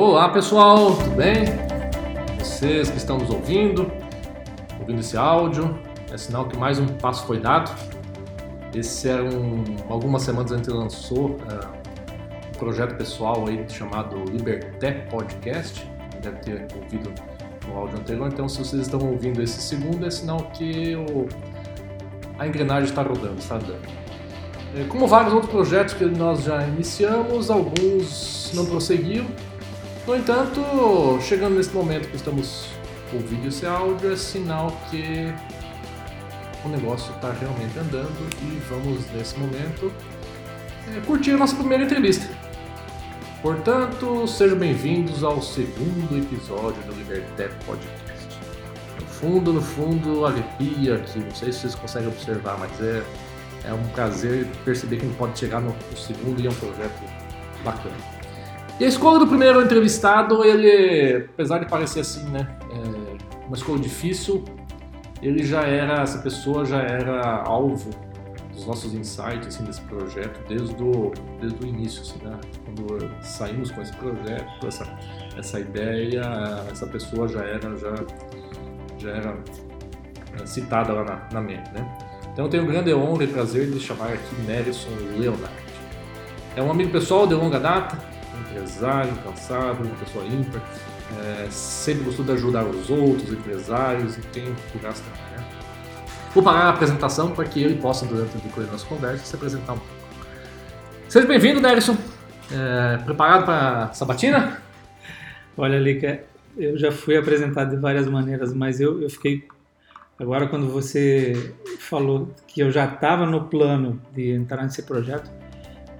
Olá pessoal, tudo bem? Vocês que estão nos ouvindo, ouvindo esse áudio, é sinal que mais um passo foi dado. Esse era um, algumas semanas antes lançou uh, um projeto pessoal aí chamado Liberté Podcast. Deve ter ouvido no áudio anterior. Então, se vocês estão ouvindo esse segundo, é sinal que o, a engrenagem está rodando, está dando. É, como vários outros projetos que nós já iniciamos, alguns não prosseguiram. No entanto, chegando nesse momento que estamos ouvindo esse áudio, é sinal que o negócio está realmente andando e vamos, nesse momento, é, curtir a nossa primeira entrevista. Portanto, sejam bem-vindos ao segundo episódio do Liberté Podcast. No fundo, no fundo, arrepia aqui, não sei se vocês conseguem observar, mas é, é um prazer perceber que a gente pode chegar no, no segundo e é um projeto bacana. E a escolha do primeiro entrevistado, ele, apesar de parecer assim, né, é uma escolha difícil, ele já era, essa pessoa já era alvo dos nossos insights assim, desse projeto desde o, desde o início, assim, né? quando saímos com esse projeto, essa, essa ideia, essa pessoa já era, já, já era eh, citada lá na, na. Né? Então eu tenho grande honra e prazer de chamar aqui Nelson Leonard. É um amigo pessoal de longa data, empresário, cansado, uma pessoa ímpar, é, sempre gostou de ajudar os outros, empresários e tem gasta né? Vou parar a apresentação para que ele possa, durante o decorrer da conversa, se apresentar um pouco. Seja bem-vindo, Nelson. É, preparado para sabatina? Olha, Lica, eu já fui apresentado de várias maneiras, mas eu, eu fiquei. Agora, quando você falou que eu já estava no plano de entrar nesse projeto,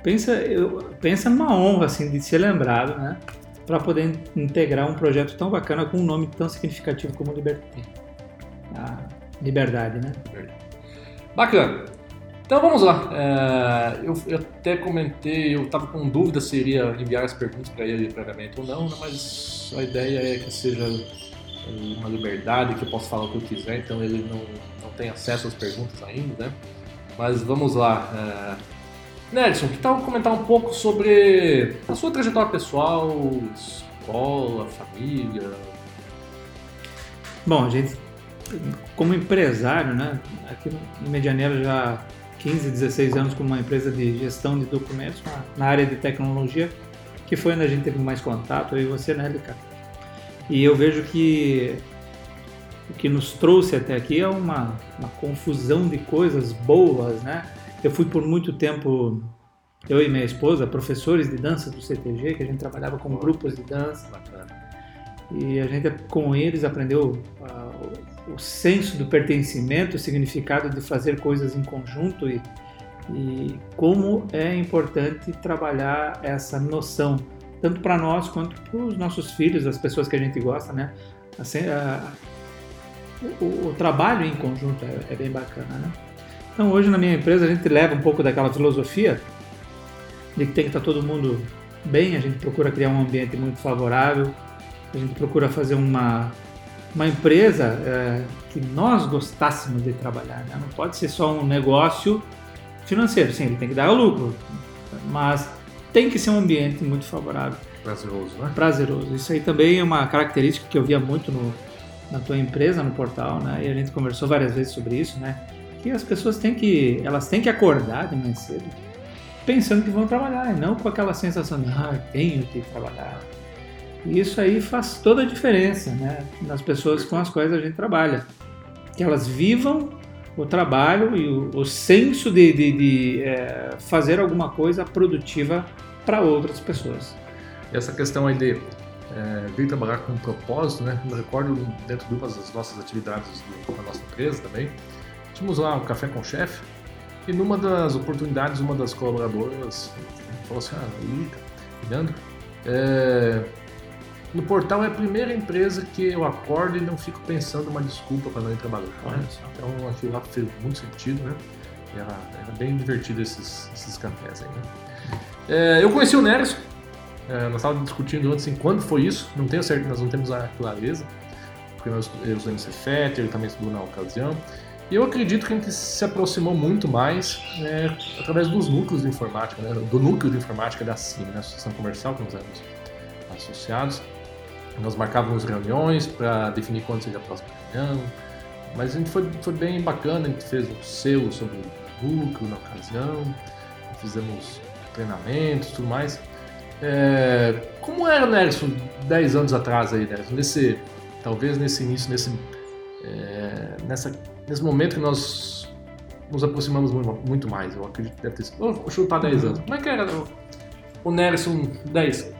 pensa, eu, pensa numa honra assim, de ser lembrado, né? para poder integrar um projeto tão bacana com um nome tão significativo como Liberté. A liberdade, né? Bacana. Então vamos lá. É, eu, eu, até comentei, eu estava com dúvida se iria enviar as perguntas para ele previamente ou não, né? mas a ideia é que seja uma liberdade, que eu possa falar o que eu quiser, então ele não, não tem acesso às perguntas ainda, né? Mas vamos lá. É, Nelson, que tal comentar um pouco sobre a sua trajetória pessoal, escola, família? Bom, a gente, como empresário, né, aqui no Medianeira já 15, 16 anos com uma empresa de gestão de documentos na, área de tecnologia, que foi onde a gente teve mais contato, eu e você, né, Ricardo? E eu vejo que o que nos trouxe até aqui é uma, uma confusão de coisas boas, né? Eu fui por muito tempo, eu e minha esposa, professores de dança do CTG, que a gente trabalhava com grupos de dança. E a gente, com eles, aprendeu uh, o senso do pertencimento, o significado de fazer coisas em conjunto e, e como é importante trabalhar essa noção, tanto para nós quanto para os nossos filhos, as pessoas que a gente gosta, né? Assim, uh, o, o, trabalho em conjunto é, é bem bacana, né? Então hoje na minha empresa a gente leva um pouco daquela filosofia de que tem que estar todo mundo bem, a gente procura criar um ambiente muito favorável, a gente procura fazer uma, uma empresa é, que nós gostássemos de trabalhar. Né? Não pode ser só um negócio financeiro, sim, ele tem que dar lucro, mas tem que ser um ambiente muito favorável. Prazeroso, né? Prazeroso. Isso aí também é uma característica que eu via muito no, na tua empresa, no portal, né? E a gente conversou várias vezes sobre isso, né? As pessoas têm que, elas têm que acordar de mais cedo pensando que vão trabalhar, e não com aquela sensação de, ah, tenho que trabalhar. E isso aí faz toda a diferença, né, nas pessoas com as quais a gente trabalha. Que elas vivam o trabalho e o, o senso de, de, de é, fazer alguma coisa produtiva para outras pessoas. Essa questão aí de é, vir trabalhar com um propósito, né? Eu recordo dentro de uma das nossas atividades da nossa empresa também, Tínhamos lá um café com o chefe e numa das oportunidades, uma das colaboradoras falou assim, ah, Lica, Leandro, é, no portal é a primeira empresa que eu acordo e não fico pensando uma desculpa para não ir trabalhar. Né? Então aquilo lá fez muito sentido, né? Era, era bem divertido esses, esses cafés aí, né? É, eu conheci o Nelson, é, nós estávamos discutindo antes assim, quando foi isso, não tenho certeza, nós não temos a clareza, porque nós, eu usei no Cefet, ele também estudou na ocasião. E eu acredito que a gente se aproximou muito mais né, através dos núcleos de informática, né, do núcleo de informática da CIM, né, Associação Comercial que nós éramos associados. Nós marcávamos reuniões para definir quando seria a próxima reunião, mas a gente foi, foi bem bacana, a gente fez um selo sobre o lucro na ocasião, fizemos treinamentos tudo mais. É, como era, Nelson, 10 anos atrás aí, Nelson? Nesse, talvez nesse início, nesse, é, nessa, nesse momento que nós nos aproximamos muito mais, eu acredito que deve ter sido. Vou chutar 10 anos. Como é que era o Nelson 10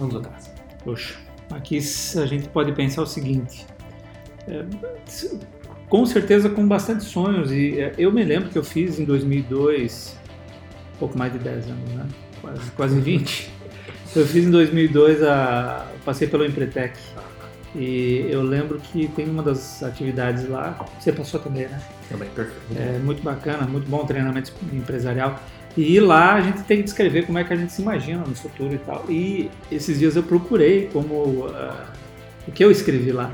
anos atrás? Poxa, aqui a gente pode pensar o seguinte. É, com certeza com bastante sonhos e é, eu me lembro que eu fiz em 2002 pouco mais de 10 anos, né? Quase, quase 20. Eu fiz em 2002, a, passei pelo Empretec. E eu lembro que tem uma das atividades lá, você passou também, né? Também, perfeito. É muito bacana, muito bom treinamento empresarial. E lá a gente tem que descrever como é que a gente se imagina no futuro e tal. E esses dias eu procurei como uh, o que eu escrevi lá.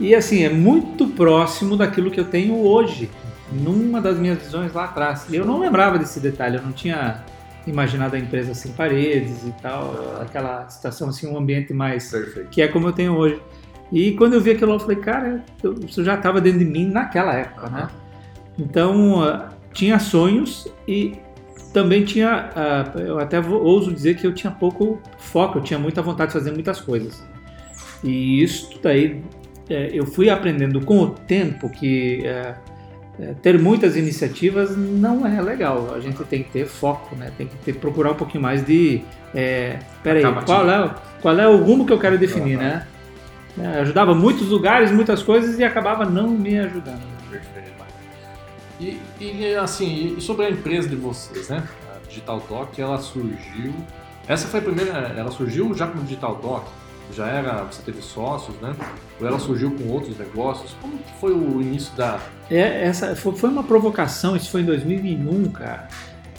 E assim, é muito próximo daquilo que eu tenho hoje numa das minhas visões lá atrás. E eu não lembrava desse detalhe, eu não tinha imaginado a empresa sem paredes e tal, aquela situação assim, um ambiente mais Perfeito. que é como eu tenho hoje. E quando eu vi aquilo, eu falei, cara, isso já estava dentro de mim naquela época, né? Então, uh, tinha sonhos e também tinha, uh, eu até ouso dizer que eu tinha pouco foco, eu tinha muita vontade de fazer muitas coisas. E isso daí, é, eu fui aprendendo com o tempo que é, é, ter muitas iniciativas não é legal. A gente tem que ter foco, né? Tem que ter, procurar um pouquinho mais de. É, peraí, qual é, qual é o rumo que eu quero definir, né? É, ajudava muitos lugares, muitas coisas e acabava não me ajudando. Perfeito. E, e assim, e sobre a empresa de vocês, né? A Digital Doc, ela surgiu. Essa foi a primeira. Ela surgiu já como Digital Doc já era, você teve sócios, né? Ou ela surgiu com outros negócios? Como que foi o início da... É, essa foi uma provocação, isso foi em 2001, cara.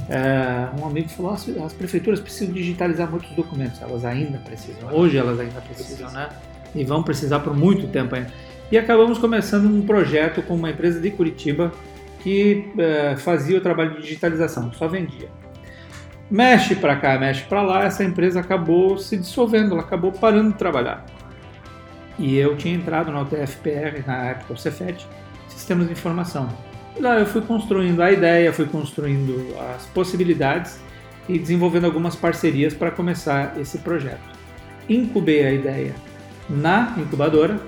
É, um amigo falou, as, as prefeituras precisam digitalizar muitos documentos, elas ainda precisam, hoje elas ainda precisam, né? E vão precisar por muito tempo ainda. E acabamos começando um projeto com uma empresa de Curitiba que é, fazia o trabalho de digitalização, só vendia mexe para cá, mexe para lá, essa empresa acabou se dissolvendo, ela acabou parando de trabalhar. E eu tinha entrado na UTFPR, na época o Cefet, Sistemas de Informação. E lá eu fui construindo a ideia, fui construindo as possibilidades e desenvolvendo algumas parcerias para começar esse projeto. Incubei a ideia na incubadora,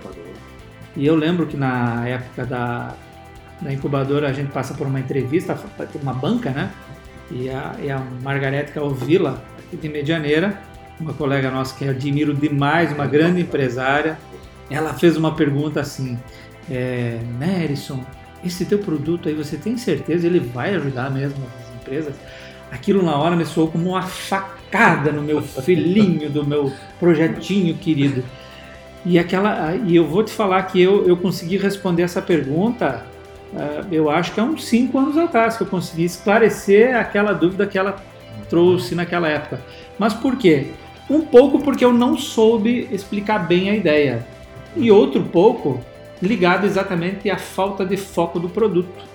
e eu lembro que na época da, da incubadora a gente passa por uma entrevista, uma banca, né? e a, e a Margarete Calvila, aqui de Medianeira, uma colega nossa que eu admiro demais, uma grande empresária. Ela fez uma pergunta assim: é, Nerison, esse teu produto aí, você tem certeza ele vai ajudar mesmo as empresas? Aquilo na hora me soou como uma facada no meu filhinho, do meu projetinho querido. E, aquela, e eu vou te falar que eu, eu consegui responder essa pergunta uh, eu acho que há uns cinco anos atrás que eu consegui esclarecer aquela dúvida que ela trouxe naquela época. Mas por quê? Um pouco porque eu não soube explicar bem a ideia, e outro pouco ligado exatamente à falta de foco do produto.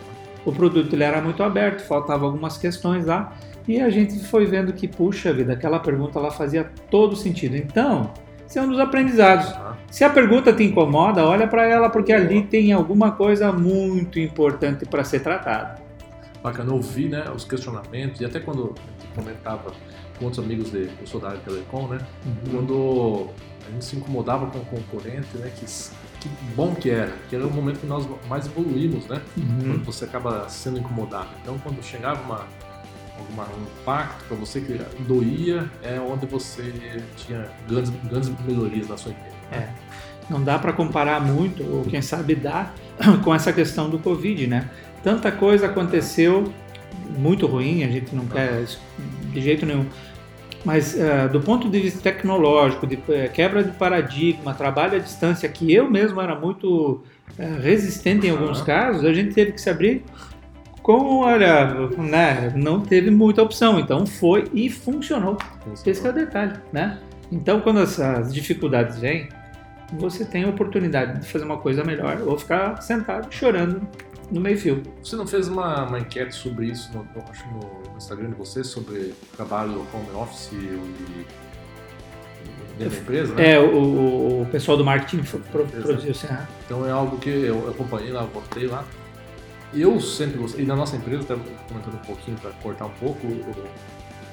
O produto ele era muito aberto, faltava algumas questões lá, e a gente foi vendo que, puxa vida, aquela pergunta lá fazia todo sentido. Então, um dos aprendizados. Se a pergunta te incomoda, olha para ela, porque ali tem alguma coisa muito importante para ser tratada. Bacana ouvir né, os questionamentos, e até quando comentava com outros amigos de, eu sou da área Telecom, né? Uhum. Quando a gente se incomodava com o concorrente, né? Que, que bom que era, que era o momento que nós mais evoluímos, né? Uhum. Quando você acaba sendo incomodado. Então, quando chegava uma, alguma, um impacto para você que doía, é onde você tinha grandes, grandes melhorias na sua empresa. É. Não dá para comparar muito, ou quem sabe dá, com essa questão do Covid, né? Tanta coisa aconteceu muito ruim, a gente não quer de jeito nenhum. Mas uh, do ponto de vista tecnológico, de uh, quebra de paradigma, trabalho à distância, que eu mesmo era muito uh, resistente em alguns casos, a gente teve que se abrir com, olha, né, não teve muita opção, então foi e funcionou. Esse é o detalhe, né? Então, quando essas dificuldades vêm, você tem a oportunidade de fazer uma coisa melhor ou ficar sentado chorando no meio fio. Você não fez uma, uma enquete sobre isso, no, acho no Instagram de você, sobre trabalho home office e dentro da empresa, né? É, o, o pessoal do marketing pro, produziu assim. Ah. Então é algo que eu acompanhei lá, voltei lá. Eu sempre gostei, e na nossa empresa, até comentando um pouquinho para cortar um pouco,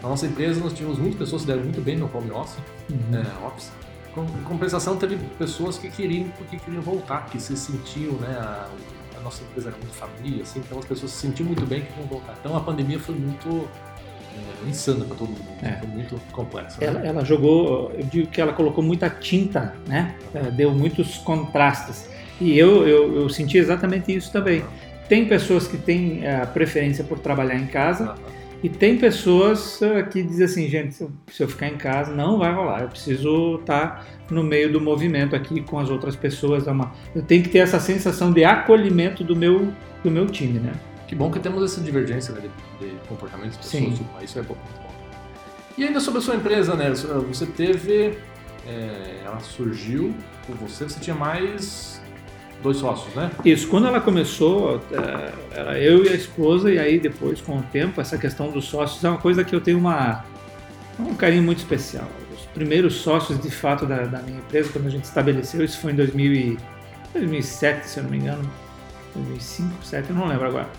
na nossa empresa nós tivemos muitas pessoas que deram muito bem no home office, uhum. é, office. Com compensação, teve pessoas que queriam, porque queriam voltar, que se sentiam, né, a, a nossa empresa era muito família, assim, então as pessoas se sentiam muito bem que queriam voltar. Então a pandemia foi muito é, insana para todo mundo, é. foi muito complexa. Né? Ela, ela, jogou, eu digo que ela colocou muita tinta, né? deu muitos contrastes. E eu, eu, eu senti exatamente isso também. Tem pessoas que têm a preferência por trabalhar em casa. E tem pessoas uh, que dizem assim, gente, se eu, se eu, ficar em casa não vai rolar, eu preciso estar no meio do movimento aqui com as outras pessoas. É uma, eu tenho que ter essa sensação de acolhimento do meu, do meu time, né? Que bom que temos essa divergência né, de, de comportamentos de pessoas, Sim. isso é bom, muito bom. E ainda sobre a sua empresa, né? Você teve, é, ela surgiu com você, você tinha mais dois sócios, né? Isso, quando ela começou, é, era eu e a esposa, e aí depois, com o tempo, essa questão dos sócios é uma coisa que eu tenho uma, um carinho muito especial. Os primeiros sócios, de fato, da, da minha empresa, quando a gente estabeleceu, isso foi em 2000 e, 2007, se eu não me engano, 2005, 2007, eu não lembro agora.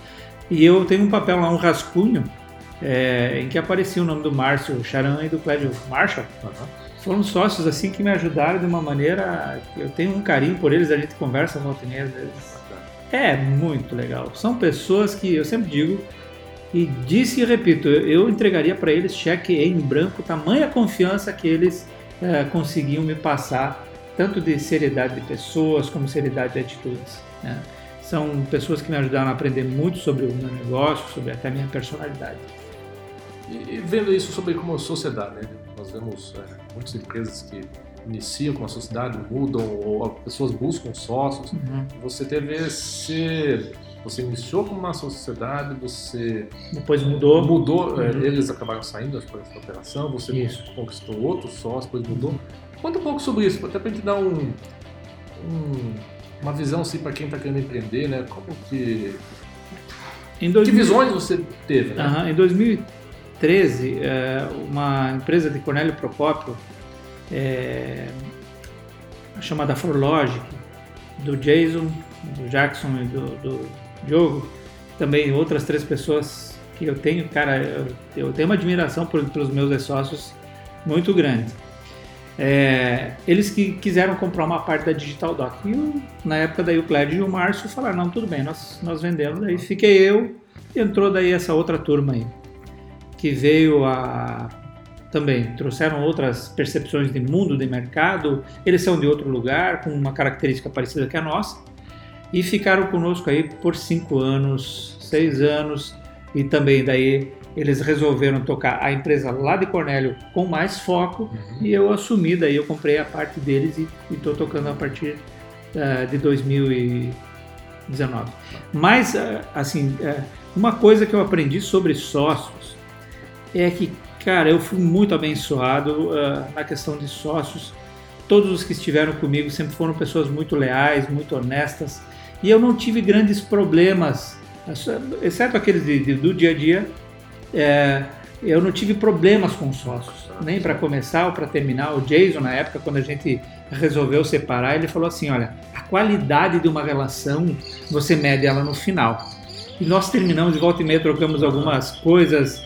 E eu tenho um papel lá, um rascunho, é, em que aparecia o nome do Márcio Charan e do Clédio Marshall. Uhum foram sócios assim que me ajudaram de uma maneira que eu tenho um carinho por eles, a gente conversa volta e às vezes. É muito legal. São pessoas que eu sempre digo e disse e repito, eu entregaria para eles cheque em branco, tamanha confiança que eles é, conseguiam me passar, tanto de seriedade de pessoas como seriedade de atitudes. Né? São pessoas que me ajudaram a aprender muito sobre o meu negócio, sobre até a minha personalidade. E, vendo isso sobre como sociedade, né? Nós vemos é, muitas empresas que iniciam com a sociedade, mudam, ou pessoas buscam sócios. Uhum. Você teve esse. Você iniciou com uma sociedade, você. Depois mudou. Mudou, é, uhum. eles acabaram saindo da operação, você isso. conquistou outro sócio, depois mudou. Conta um pouco sobre isso, até para a gente dar um, um, uma visão assim, para quem está querendo empreender, né? Como que. Em 2000... Que visões você teve, né? Uhum. Em 2000 2013, é, uma empresa de Cornélio Procópio, é, chamada Forlogic, do Jason, do Jackson e do, do Diogo, também outras três pessoas que eu tenho, cara, eu, eu tenho uma admiração por, pelos meus sócios muito grande. É, eles que quiseram comprar uma parte da Digital Doc. E na época daí o Clédio e o Márcio falaram, não, tudo bem, nós, nós vendemos. Aí fiquei eu entrou daí essa outra turma aí que veio a também trouxeram outras percepções de mundo, de mercado. Eles são de outro lugar, com uma característica parecida com a nossa, e ficaram conosco aí por cinco anos, seis anos, e também daí eles resolveram tocar a empresa lá de Cornélio com mais foco, uhum. e eu assumi, daí eu comprei a parte deles e estou tocando a partir uh, de 2019. Mas, uh, assim, uh, uma coisa que eu aprendi sobre sócios é que, cara, eu fui muito abençoado uh, na questão de sócios. Todos os que estiveram comigo sempre foram pessoas muito leais, muito honestas, e eu não tive grandes problemas, exceto aqueles de, de, do dia a dia. É, eu não tive problemas com sócios, nem para começar ou para terminar. O Jason, na época, quando a gente resolveu separar, ele falou assim: olha, a qualidade de uma relação você mede ela no final. E nós terminamos de volta e meia, trocamos algumas coisas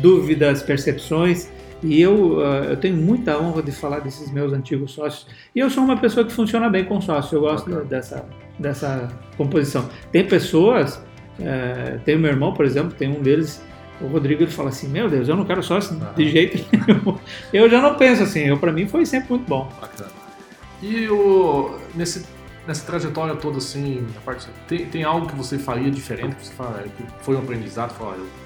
dúvidas, percepções. E eu, uh, eu tenho muita honra de falar desses meus antigos sócios. E eu sou uma pessoa que funciona bem com sócios, eu gosto okay. dessa, dessa composição. Tem pessoas, uh, tem o meu irmão, por exemplo, tem um deles, o Rodrigo, ele fala assim: Meu Deus, eu não quero sócio de jeito nenhum. eu já não penso assim, eu, para mim foi sempre muito bom. Bacana. E o, nesse, nessa trajetória toda, assim, parte, tem, tem algo que você faria diferente, que você fala, que foi um aprendizado, fala, eu é,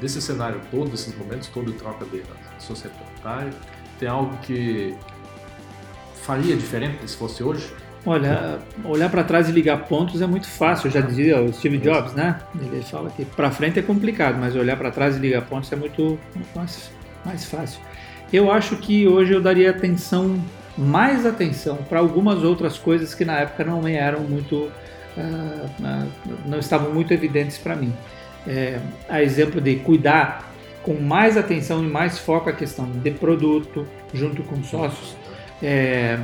desse cenário todo, desses momentos todo de troca de societária, tem algo que faria diferente se fosse hoje? Olha, olhar para trás e ligar pontos é muito fácil, eu já dizia o Steve Jobs, né? Ele fala que para frente é complicado, mas olhar para trás e ligar pontos é muito, muito mais, mais fácil. Eu acho que hoje eu daria atenção, mais atenção para algumas outras coisas que na época não me eram muito, uh, não estavam muito evidentes para mim é, a exemplo de cuidar com mais atenção e mais foco a questão de produto, junto com sócios, é,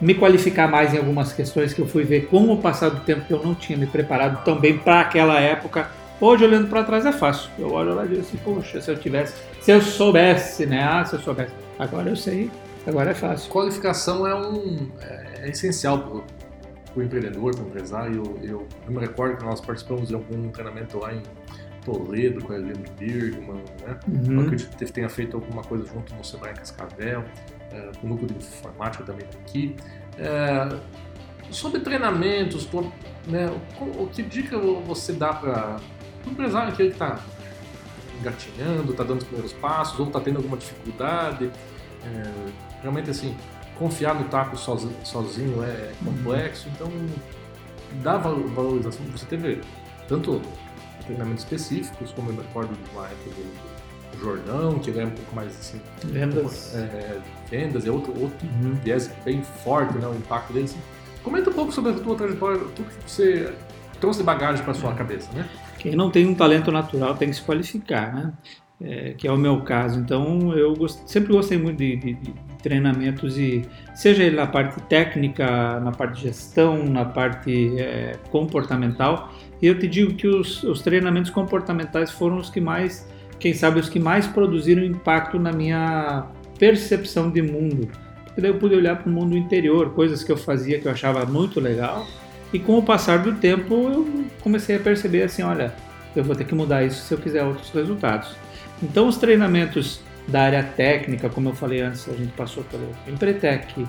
me qualificar mais em algumas questões que eu fui ver com o passar do tempo que eu não tinha me preparado tão bem para aquela época. Hoje, olhando para trás, é fácil. Eu olho lá e digo assim, poxa, se eu tivesse, se eu soubesse, né? Ah, se eu soubesse. Agora eu sei, agora é fácil. Qualificação é, um, é, é essencial para o empreendedor, para o empresário. Eu, eu, eu, me recordo que nós participamos de algum treinamento lá em Toledo, com a Helena Birgman, né? Uhum. Eu acredito que tenha feito alguma coisa junto no Sebrae Cascavel é, o núcleo de informática também aqui. É, sobre treinamentos, né, o, o, que dica você dá para o empresário que está engatinhando, está dando os primeiros passos, ou está tendo alguma dificuldade? É, realmente, assim, confiar no taco sozinho, sozinho é complexo, então dá valorização. Você teve tanto treinamentos específicos, como eu me recordo de uma época do Jordão, que é um pouco mais assim. Vendas. É, vendas, é outro, outro uhum. viés bem forte, né, o impacto deles. Assim. Comenta um pouco sobre a tua trajetória, tudo que você trouxe de bagagem para sua cabeça, né? Quem não tem um talento natural tem que se qualificar, né? É, que é o meu caso. Então, eu gost... sempre gostei muito de, de, de, treinamentos e seja ele na parte técnica, na parte gestão, na parte é, comportamental. E eu te digo que os, os treinamentos comportamentais foram os que mais quem sabe os que mais produziram impacto na minha percepção de mundo. Porque daí eu pude olhar para o mundo interior, coisas que eu fazia que eu achava muito legal. E com o passar do tempo eu comecei a perceber assim, olha, eu vou ter que mudar isso se eu quiser outros resultados. Então os treinamentos da área técnica, como eu falei antes, a gente passou pelo Empretec,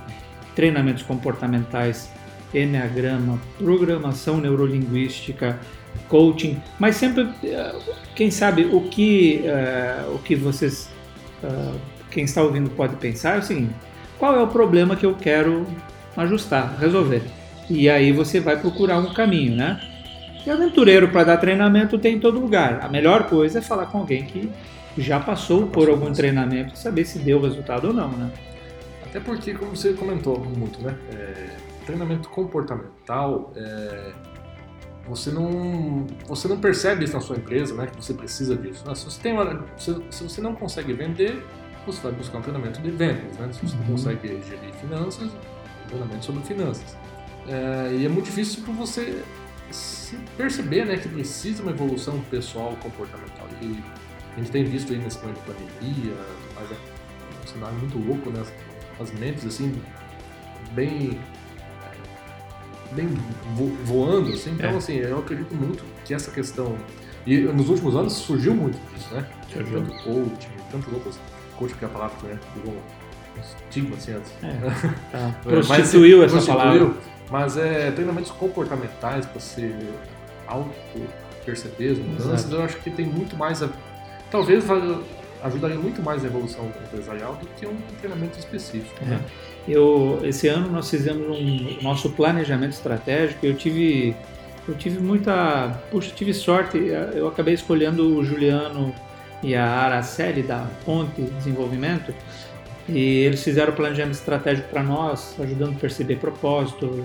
treinamentos comportamentais, Enneagrama, programação neurolinguística, coaching, mas sempre, eh, quem sabe, o que, uh, o que vocês, uh, quem está ouvindo pode pensar é o seguinte, qual é o problema que eu quero ajustar, resolver? E aí você vai procurar um caminho, né? E aventureiro para dar treinamento tem em todo lugar. A melhor coisa é falar com alguém que já passou por algum treinamento e saber se deu resultado ou não, né? Até porque, como você comentou muito, né? É, treinamento comportamental é, você não, você não percebe isso na sua empresa, né? Que você precisa disso. Se você, tem uma, se, se você não consegue vender, você vai buscar um treinamento de vendas, né? Se você não uhum. consegue gerir finanças, um treinamento sobre finanças. É, e é muito difícil para você perceber, né? Que precisa uma evolução pessoal, comportamental. E a gente tem visto aí nesse momento de pandemia, mas é um cenário muito louco, né? As mentes, assim, bem bem vo voando, assim. Então, é. assim, eu acredito muito que essa questão. E nos últimos anos surgiu muito disso, né? Surgiu. Tanto coaching, tanto outras. Coaching, que é a palavra né, virou um estigma, assim, antes. É. Ah, prostituiu essa prostituiu, palavra. Mas é treinamentos comportamentais para você auto-perceber as mudanças, eu acho que tem muito mais a. Talvez ajudaria muito mais a evolução empresarial do que um treinamento específico. Né? É. Eu, esse ano nós fizemos um nosso planejamento estratégico. Eu tive, eu tive muita, puxa, tive sorte. Eu acabei escolhendo o Juliano e a Araceli da Ponte Desenvolvimento e eles fizeram o planejamento estratégico para nós, ajudando a perceber propósito,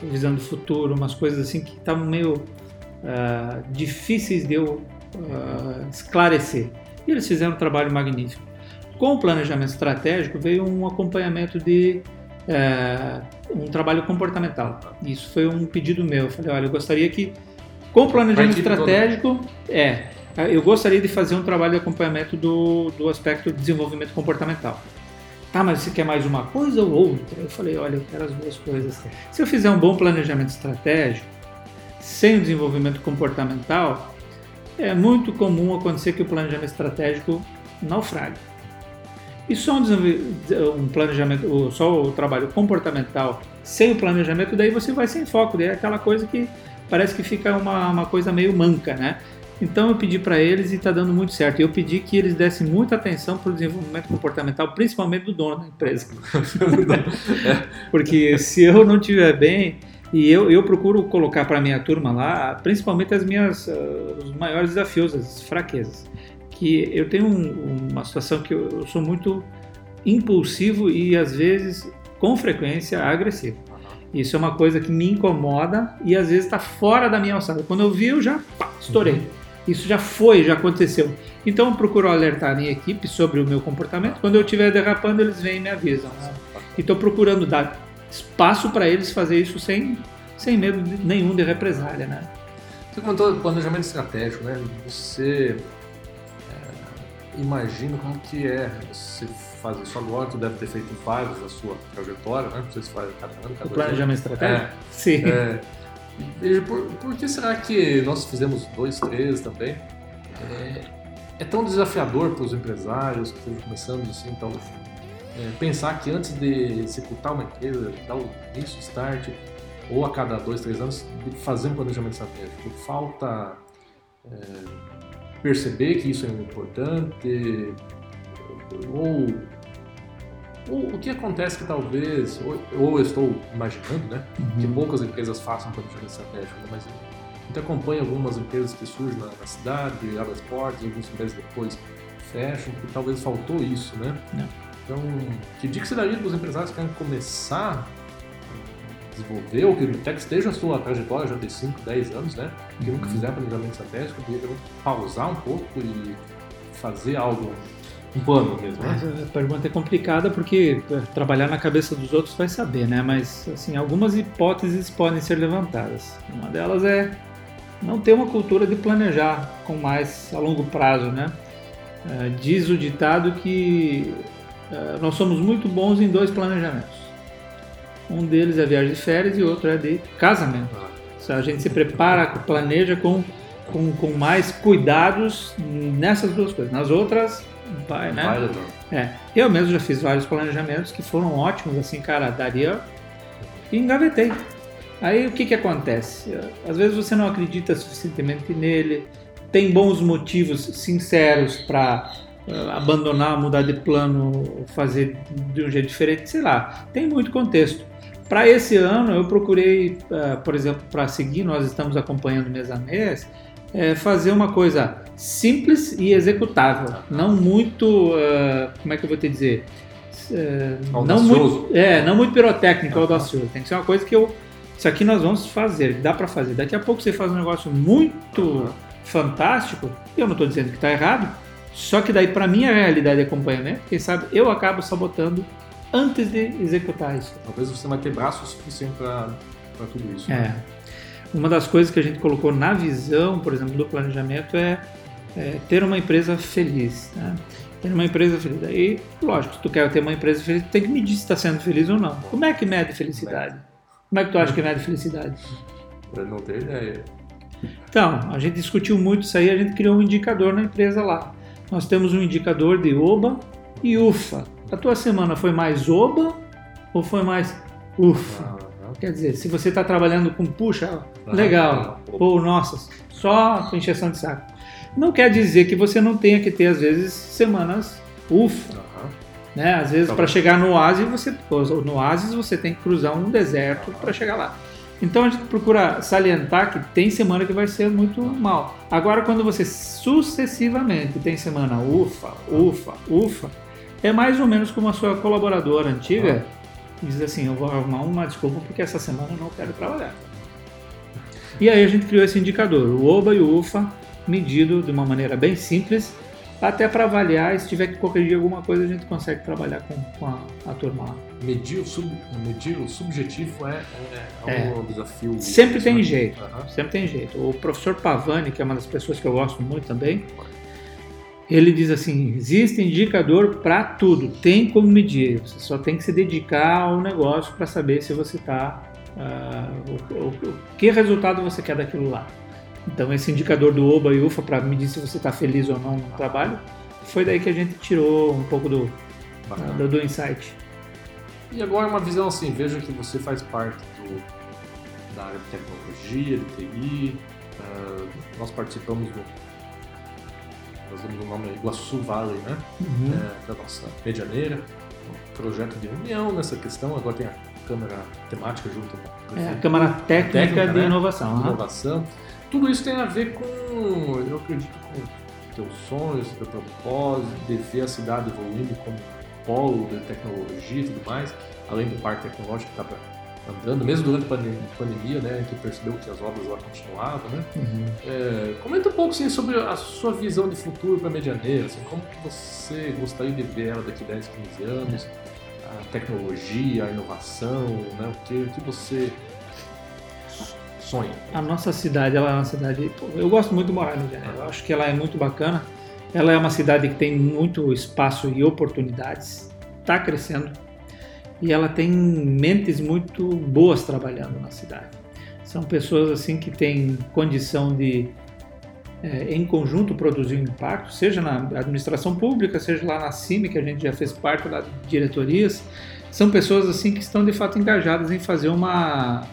visando o futuro, umas coisas assim que estavam meio uh, difíceis de eu uh, esclarecer. E eles fizeram um trabalho magnífico. Com o planejamento estratégico veio um acompanhamento de é, um trabalho comportamental. Isso foi um pedido meu. Eu falei, olha, eu gostaria que com o planejamento estratégico, é, eu gostaria de fazer um trabalho de acompanhamento do, do aspecto de desenvolvimento comportamental. Tá, mas você quer mais uma coisa ou outra? Eu falei, olha, eu quero as duas coisas. Se eu fizer um bom planejamento estratégico, sem o desenvolvimento comportamental, é muito comum acontecer que o planejamento estratégico naufrague. E só um, um planejamento, só o trabalho comportamental sem o planejamento, daí você vai sem foco, daí é aquela coisa que parece que fica uma, uma coisa meio manca, né? Então eu pedi para eles e está dando muito certo. Eu pedi que eles dessem muita atenção para o desenvolvimento comportamental, principalmente do dono da empresa. Porque se eu não estiver bem, e eu, eu procuro colocar para minha turma lá, principalmente as minhas, uh, os maiores desafios, as fraquezas. Que eu tenho um, uma situação que eu, eu, sou muito impulsivo e às vezes, com frequência, agressivo. Isso é uma coisa que me incomoda e às vezes está fora da minha alçada. Quando eu vi, eu já pá, estourei. Uhum. Isso já foi, já aconteceu. Então eu procuro alertar a minha equipe sobre o meu comportamento. Quando eu estiver derrapando, eles vêm e me avisam. Né? E estou procurando dar espaço para eles fazer isso sem, sem medo nenhum de represália. Né? Você comentou planejamento estratégico, né? Você é, imagina como que é você fazer isso agora, tu deve ter feito vários da sua trajetória, né? Não sei se faz cada ano, cada O planejamento estratégico? É. Sim. É, e por, por que será que nós fizemos dois, três também? É, é tão desafiador para os empresários que estão começando assim, então, é, pensar que antes de executar uma empresa, dar o início, start, ou a cada dois, três anos, fazer um planejamento estratégico. Falta é, perceber que isso é importante, ou, ou, o que acontece que talvez, ou, ou eu estou imaginando, né, Uhum. que poucas empresas façam planejamento estratégico, né, mas a gente acompanha algumas empresas que surgem na, na cidade, abrem as portas, alguns meses depois fecham, porque talvez faltou isso, né? Não. Então, que dica você daria para os empresários que querem começar a desenvolver, ou que até que esteja a sua trajetória já tem 5, 10 anos, né? Que nunca Uhum. fizeram planejamento estratégico, que deveriam pausar um pouco e fazer algo, um plano mesmo, né? Mas A pergunta é complicada porque é, trabalhar na cabeça dos outros vai saber, né? Mas assim, algumas hipóteses podem ser levantadas. Uma delas é não ter uma cultura de planejar com mais a longo prazo, né? Eh, diz o ditado que nós somos muito bons em dois planejamentos. Um deles é viagem de férias e outro é de casamento. Ah, A gente se prepara, planeja com, com, com mais cuidados nessas duas coisas. Nas outras, vai, né? Vai. É, eu mesmo já fiz vários planejamentos que foram ótimos, assim, cara, daria e engavetei. Aí o que que acontece? Às vezes você não acredita suficientemente nele, tem bons motivos sinceros para abandonar, mudar de plano, fazer de um jeito diferente, sei lá, tem muito contexto. Para esse ano eu procurei, eh, por exemplo, para seguir, nós estamos acompanhando mês a mês, é fazer uma coisa simples e executável, não muito, eh, como é que eu vou te dizer, Eh, não muito, é, não muito pirotécnico, audacioso. Tem que ser uma coisa que eu, isso aqui nós vamos fazer, dá para fazer. Daqui a pouco você faz um negócio muito fantástico. Eu não estou dizendo que está errado, só que daí para minha realidade de acompanhamento, quem sabe eu acabo sabotando antes de executar isso. Talvez você vai ter braço suficiente para tudo isso. É. Uma das coisas que a gente colocou na visão, por exemplo, do planejamento é, é ter uma empresa feliz. Né? Ter uma empresa feliz. Aí, lógico, se tu quer ter uma empresa feliz, tu tem que medir se está sendo feliz ou não. Como é que mede felicidade? Como é que tu acha que mede felicidade? Para não ter ideia. Então, a gente discutiu muito isso aí, a gente criou um indicador na empresa lá. Nós temos um indicador de OBA e UFA. A tua semana foi mais OBA ou foi mais UFA? Quer dizer, se você está trabalhando com puxa, legal, ou nossa, só com encheção de saco. Não quer dizer que você não tenha que ter, às vezes, semanas ufa. Né? Às vezes, Tá para chegar no oásis, você, no oásis, você tem que cruzar um deserto para chegar lá. Então a gente procura salientar que tem semana que vai ser muito mal. Agora, quando você sucessivamente tem semana ufa, ufa, ufa, é mais ou menos como a sua colaboradora antiga diz assim: Eu vou arrumar uma desculpa porque essa semana eu não quero trabalhar. E aí a gente criou esse indicador, o OBA e o UFA, medido de uma maneira bem simples, até para avaliar e se tiver que corrigir alguma coisa a gente consegue trabalhar com, com a, a turma lá. Medir, o sub, medir o subjetivo é, é, é um desafio. Sempre tem né? jeito. Aham. Sempre tem jeito. O professor Pavani, que é uma das pessoas que eu gosto muito também, ele diz assim: existe indicador para tudo, tem como medir. Você só tem que se dedicar ao negócio para saber se você está. o, o- o que resultado você quer daquilo lá. Então, esse indicador do OBA e UFA para medir se você está feliz ou não no trabalho, foi daí que a gente tirou um pouco do, do, do insight. E agora uma visão assim, veja que você faz parte do, da área de tecnologia, de TI, ah, nós participamos do, nós damos o nome Iguaçu Valley, né, Uhum. é, da nossa medianeira, um projeto de união nessa questão, agora tem a Câmara Temática junto com o É, a Câmara Técnica, Técnica, de né? Inovação. de aham. Tudo isso tem a ver com, eu acredito, com teus sonhos, teu propósito, de ver a cidade evoluindo como polo de tecnologia e tudo mais, além do parque tecnológico que está andando, mesmo durante a pandemia, né, a gente percebeu que as obras lá continuavam, né? Uhum. É, comenta um pouco assim, sobre a sua visão de futuro para a Medianeira, assim, como que você gostaria de ver ela daqui 10, 15 anos, a tecnologia, a inovação, né, o que, o que você A nossa cidade, ela é uma cidade, eu gosto muito de morar em Medianeira, eu acho que ela é muito bacana, ela é uma cidade que tem muito espaço e oportunidades, está crescendo, e ela tem mentes muito boas trabalhando na cidade. São pessoas assim que têm condição de, é, em conjunto, produzir um impacto, seja na administração pública, seja lá na CIMI, que a gente já fez parte das diretorias. São pessoas assim que estão de fato engajadas em fazer uma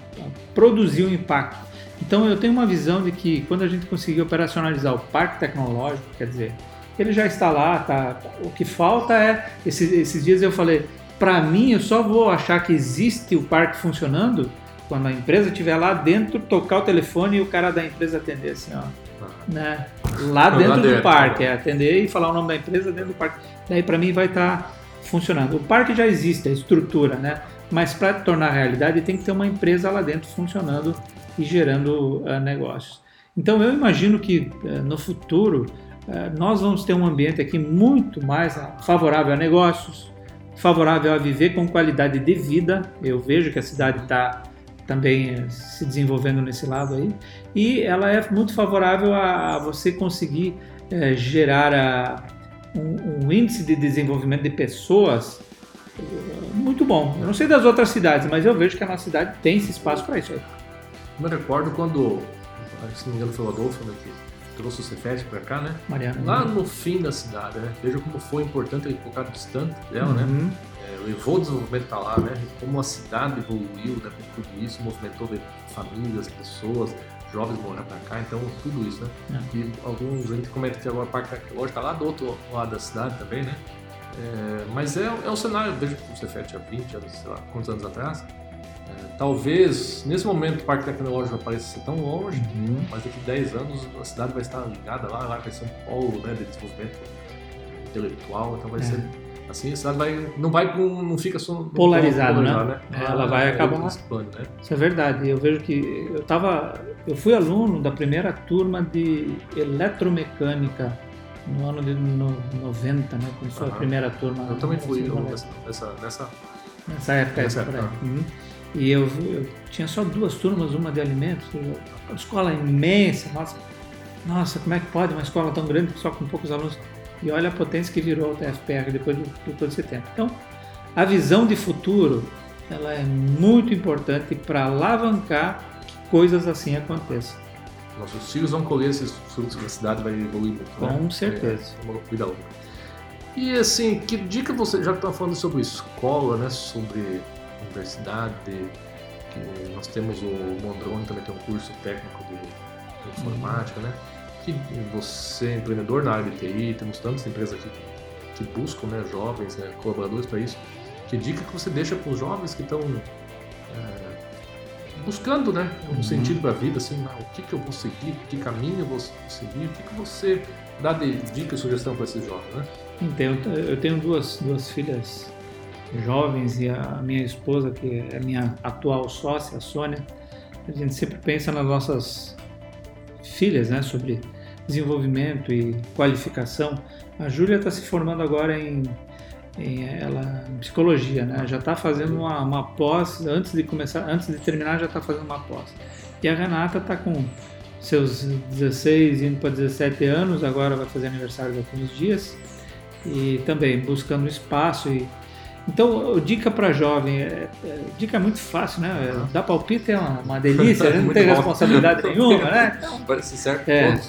produzir um impacto. Então eu tenho uma visão de que quando a gente conseguir operacionalizar o parque tecnológico, quer dizer, ele já está lá, tá, o que falta é esses, esses dias eu falei, para mim, eu só vou achar que existe o parque funcionando quando a empresa estiver lá dentro, tocar o telefone e o cara da empresa atender assim, ó. Ah. Né? Lá dentro do parque, é, atender e falar o nome da empresa dentro do parque. Daí para mim vai estar tá funcionando. O parque já existe, a estrutura, né? Mas para tornar realidade tem que ter uma empresa lá dentro funcionando e gerando uh, negócios. Então eu imagino que uh, no futuro uh, nós vamos ter um ambiente aqui muito mais favorável a negócios, favorável a viver com qualidade de vida. Eu vejo que a cidade está também se desenvolvendo nesse lado aí. E ela é muito favorável a, você conseguir gerar a, um, um, índice de desenvolvimento de pessoas muito bom. Eu não sei das outras cidades, mas eu vejo que a nossa cidade tem esse espaço para isso aí. Eu me recordo quando, se não me engano foi o Adolfo, né, trouxe o Cefet para cá, né? Mariana. Lá no fim da cidade, né? Veja como foi importante ele colocar distante dela, né? uhum. né? É, levou o desenvolvimento para lá, né? Como a cidade evoluiu, né? Com tudo isso, movimentou famílias, pessoas, jovens morar para cá, então tudo isso, né? É. E alguns, a gente comenta que agora o parque tecnológico está lá do outro lado da cidade também, né? É, mas é, é um cenário, veja o Cefet há 20 anos, sei lá, quantos anos atrás, talvez nesse momento o parque tecnológico pareça ser tão longe, uhum. mas daqui a 10 anos a cidade vai estar ligada lá, lá vai ser um polo né, de desenvolvimento intelectual, então vai é. ser assim a cidade vai não vai não fica só polarizado, né? né? É, ela vai acabar expande, né? Isso é verdade. Eu vejo que eu tava eu fui aluno da primeira turma de eletromecânica no ano de no, 90, né? Foi a primeira turma. Eu também fui nessa, nessa, nessa, nessa época. Nessa época. Uhum. E eu, eu, tinha só duas turmas, uma de alimentos, uma escola imensa, nossa, nossa, como é que pode uma escola tão grande só com poucos alunos? E olha a potência que virou o TFPR depois do, do todo 70. Então, a visão de futuro, ela é muito importante para alavancar coisas assim aconteçam. Nossos filhos vão colher esses frutos que a cidade vai evoluir muito. Né? Com certeza. É, é uma. E assim, que dica você, já que está falando sobre escola, né, sobre universidade, que nós temos o Mondrone também tem um curso técnico de, de informática, né? Que você é empreendedor na área de TI, temos tantas empresas aqui que, que buscam né, jovens, né, colaboradores para isso. Que dica que você deixa para os jovens que estão é, buscando né, um uhum. sentido para a vida, assim, ah, o que, que eu vou seguir, que caminho eu vou seguir, o que, que você dá de dica e sugestão para esses jovens, né? Então, eu tenho duas, duas filhas jovens e a minha esposa, que é a minha atual sócia, a Sônia, a gente sempre pensa nas nossas filhas, né, sobre desenvolvimento e qualificação. A Júlia está se formando agora em, em, ela, em psicologia, né? Já está fazendo uma, uma, pós antes de começar, antes de terminar já está fazendo uma pós. E a Renata está com seus 16 indo para 17 anos, agora vai fazer aniversário daqui uns dias e também buscando espaço e então, dica para jovem, é, é, dica muito fácil, né? É, dar palpite é uma, uma delícia, não tem responsabilidade nenhuma, né? Então, Parece certo. É,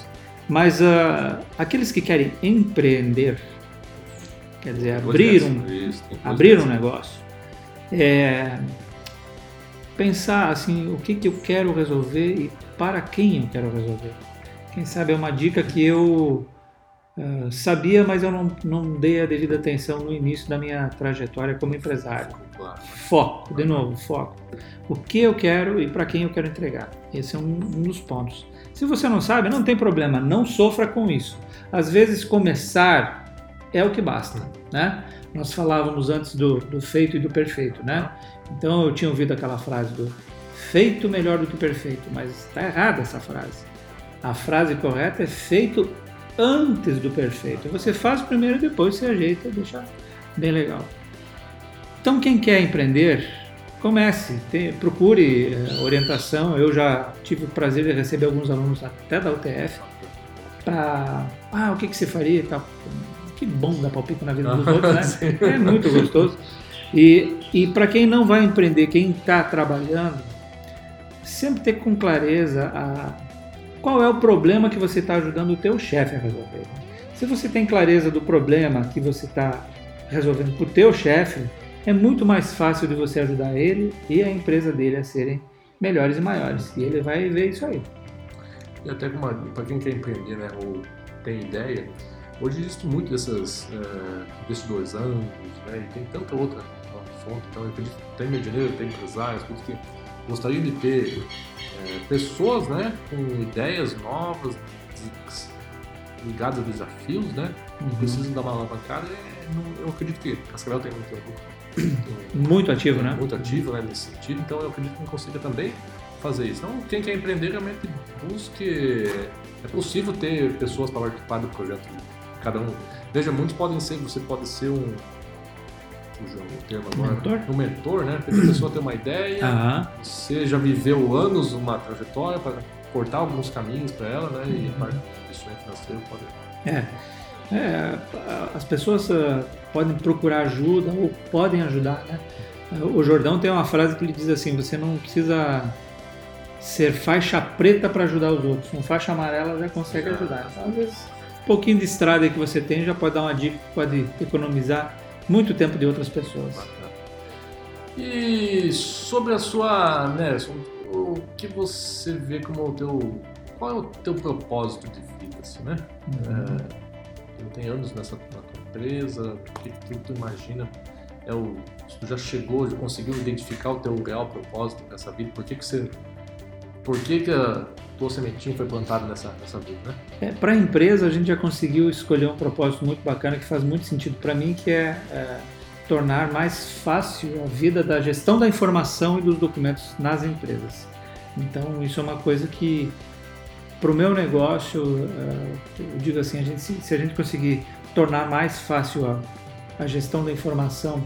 mas uh, aqueles que querem empreender, quer dizer, abrir um, isso, abrir um negócio, é, pensar assim, o que, que eu quero resolver e para quem eu quero resolver. Quem sabe é uma dica que eu Uh, sabia, mas eu não, não dei a devida atenção no início da minha trajetória como empresário. Foco, de novo, foco. O que eu quero e para quem eu quero entregar. Esse é um, um, dos pontos. Se você não sabe, não tem problema, não sofra com isso. Às vezes, começar é o que basta. Né? Nós falávamos antes do, do feito e do perfeito. Né? Então eu tinha ouvido aquela frase do feito melhor do que perfeito, mas está errada essa frase. A frase correta é feito antes do perfeito. Você faz primeiro e depois você ajeita e deixa bem legal. Então quem quer empreender, comece, tem, procure eh, orientação. Eu já tive o prazer de receber alguns alunos até da UTF para ah, o que, que você faria e tal. Que bom dar palpite na vida dos outros, né? É muito gostoso. E, e para quem não vai empreender, quem está trabalhando, sempre ter com clareza a, qual é o problema que você está ajudando o teu chefe a resolver. Se você tem clareza do problema que você está resolvendo para o teu chefe, é muito mais fácil de você ajudar ele e a empresa dele a serem melhores e maiores. E ele vai ver isso aí. E até para quem quer empreender, né, ou tem ideia, hoje existe muito dessas é, investidores anjos, né, e tem tanta outra fonte. Então, eu acredito que tem medianeiro, tem empresários, que gostaria de ter é, pessoas, né, com ideias novas, ligadas a desafios, né, uhum. precisam dar uma alavancada. Eu acredito que Cascavel tem muito, muito ativo, né? Muito ativo, né, nesse sentido. Então, eu acredito que consiga também fazer isso. Então, quem quer empreender realmente busque. É possível ter pessoas para participar do projeto. Cada um. Veja, muitos podem ser. Você pode ser um. o termo agora. Mentor? Um mentor, né? Porque a pessoa tem uma ideia, uhum. você já viveu anos uma trajetória para cortar alguns caminhos para ela, né? E a parte do investimento financeiro pode. É. É, as pessoas uh, podem procurar ajuda ou podem ajudar, né? O Jordão tem uma frase que ele diz assim: você não precisa ser faixa preta para ajudar os outros. Com faixa amarela já consegue ajudar. Então, às vezes, pouquinho de estrada que você tem já pode dar uma dica que pode economizar muito tempo de outras pessoas. E sobre a sua, né, o que você vê como o teu, qual é o teu propósito de vida, assim, né? Uhum. É, tem anos nessa na tua empresa, o que, que tu imagina? É o, tu já chegou, já conseguiu identificar o teu real propósito nessa vida? Por que, que você por que, que a tua sementinha foi plantada nessa, nessa vida, né? É, para a empresa, a gente já conseguiu escolher um propósito muito bacana que faz muito sentido para mim, que é, é, tornar mais fácil a vida da gestão da informação e dos documentos nas empresas. Então, isso é uma coisa que, para o meu negócio, é, eu digo assim, a gente, se, a gente conseguir tornar mais fácil a, a gestão da informação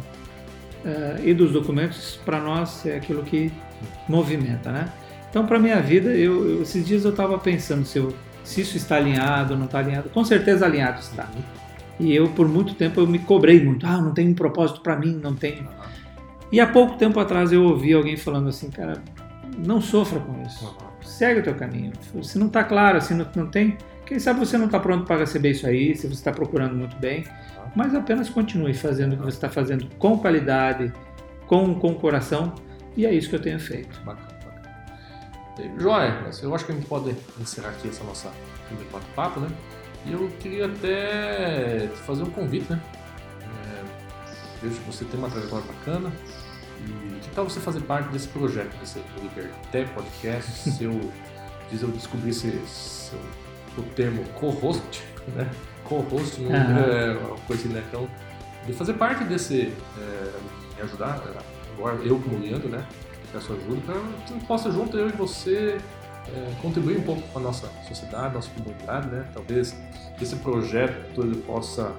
é, e dos documentos, para nós é aquilo que movimenta, né? Então, para minha vida, eu, eu, esses dias eu estava pensando se, eu, se isso está alinhado ou não está alinhado. Com certeza alinhado está. E eu, por muito tempo, eu me cobrei muito. Ah, não tem um propósito para mim, não tem. E há pouco tempo atrás eu ouvi alguém falando assim, cara, não sofra com isso. Segue o teu caminho. Se não está claro, se não, não tem, quem sabe você não está pronto para receber isso aí, se você está procurando muito bem, mas apenas continue fazendo o que você está fazendo com qualidade, com, com coração, e é isso que eu tenho feito. Bacana. Joia, eu acho que a gente pode encerrar aqui essa nossa primeiro bate-papo, né? E eu queria até te fazer um convite, né? É, vejo que você tem uma trajetória bacana. E que tal você fazer parte desse projeto, desse Liberté Podcast? se eu, diz eu descobri esse, o termo co-host, né? Co-host uhum. é uma coisa assim, né? Então, de fazer parte desse, é, me ajudar, agora eu como Leandro, né? Sua ajuda para que possa junto, eu e você, é, contribuir um pouco com a nossa sociedade, nossa comunidade, né? Talvez esse projeto ele possa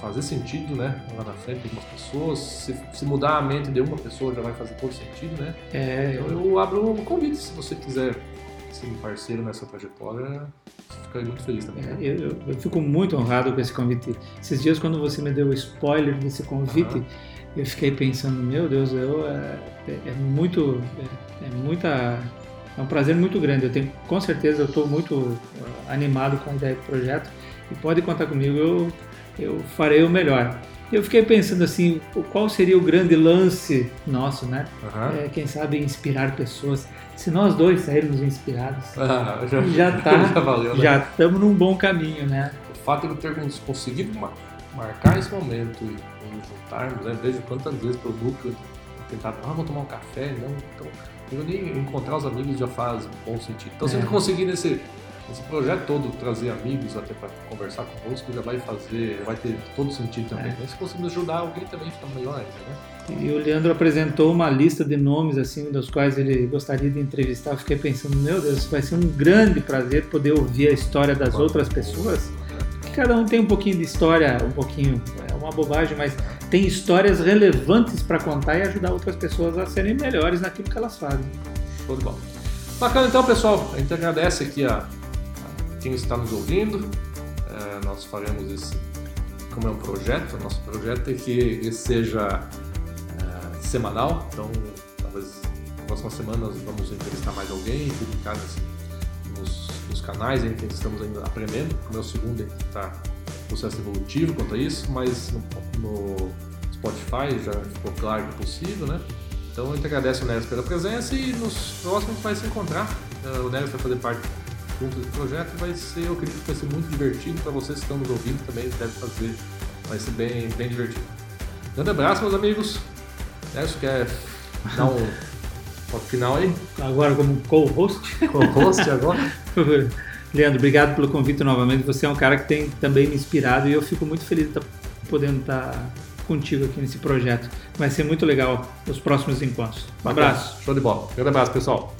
fazer sentido, né? Lá na frente, algumas pessoas. Se, se, mudar a mente de uma pessoa já vai fazer todo sentido, né? É, então eu abro um convite, se você quiser ser um parceiro nessa trajetória, ficaria muito feliz também. É, eu, eu, fico muito honrado com esse convite. Esses dias, quando você me deu o spoiler desse convite, uhum eu fiquei pensando, meu Deus, eu, é, é, é muito, é, é, muita, é um prazer muito grande. Eu tenho, com certeza, eu estou muito uh, animado com a ideia do projeto e pode contar comigo, eu, eu farei o melhor. Eu fiquei pensando assim, qual seria o grande lance nosso, né? Uhum. É, quem sabe inspirar pessoas. Se nós dois sairmos inspirados, ah, já, já tá, já estamos né? num bom caminho, né? O fato de eu ter conseguido marcar esse momento e nos juntarmos, né? Vejo quantas vezes pelo núcleo tentar, ah, vou tomar um café, não, então eu nem encontrar os amigos já faz bom sentido. Então, se a gente conseguir nesse, esse projeto todo, trazer amigos até para conversar conosco, já vai fazer, já vai ter todo sentido também. É. Né? Se conseguirmos ajudar alguém também fica melhor ainda, né? E o Leandro apresentou uma lista de nomes assim dos quais ele gostaria de entrevistar. Eu fiquei pensando, meu Deus, vai ser um grande prazer poder ouvir a história das outras pessoas. Cada um tem um pouquinho de história, um pouquinho, é uma bobagem, mas tem histórias relevantes para contar e ajudar outras pessoas a serem melhores naquilo que elas fazem. Show de bola. Bacana então, pessoal. A gente agradece aqui a, a quem está nos ouvindo. É, nós faremos esse, como é um projeto, o nosso projeto é que ele seja é, semanal. Então, talvez nas próximas semanas vamos entrevistar mais alguém e publicar nesse, nos, canais em que estamos ainda aprendendo. É o segundo, está processo evolutivo quanto a isso, mas no, no Spotify já ficou claro que é possível, né? Então a gente agradece o Neres pela presença e nos próximos vai se encontrar. Uh, o Neres vai fazer parte junto do projeto vai ser, eu acredito que vai ser muito divertido para vocês que estão nos ouvindo também, deve fazer, vai ser bem, bem divertido. Grande abraço, meus amigos. Neres, quer dar um toque final aí? Agora como co-host. Co-host agora? Leandro, obrigado pelo convite novamente. Você é um cara que tem também me inspirado e eu fico muito feliz de estar podendo estar contigo aqui nesse projeto. Vai ser muito legal os próximos encontros. Um abraço. Show de bola. Grande abraço, pessoal.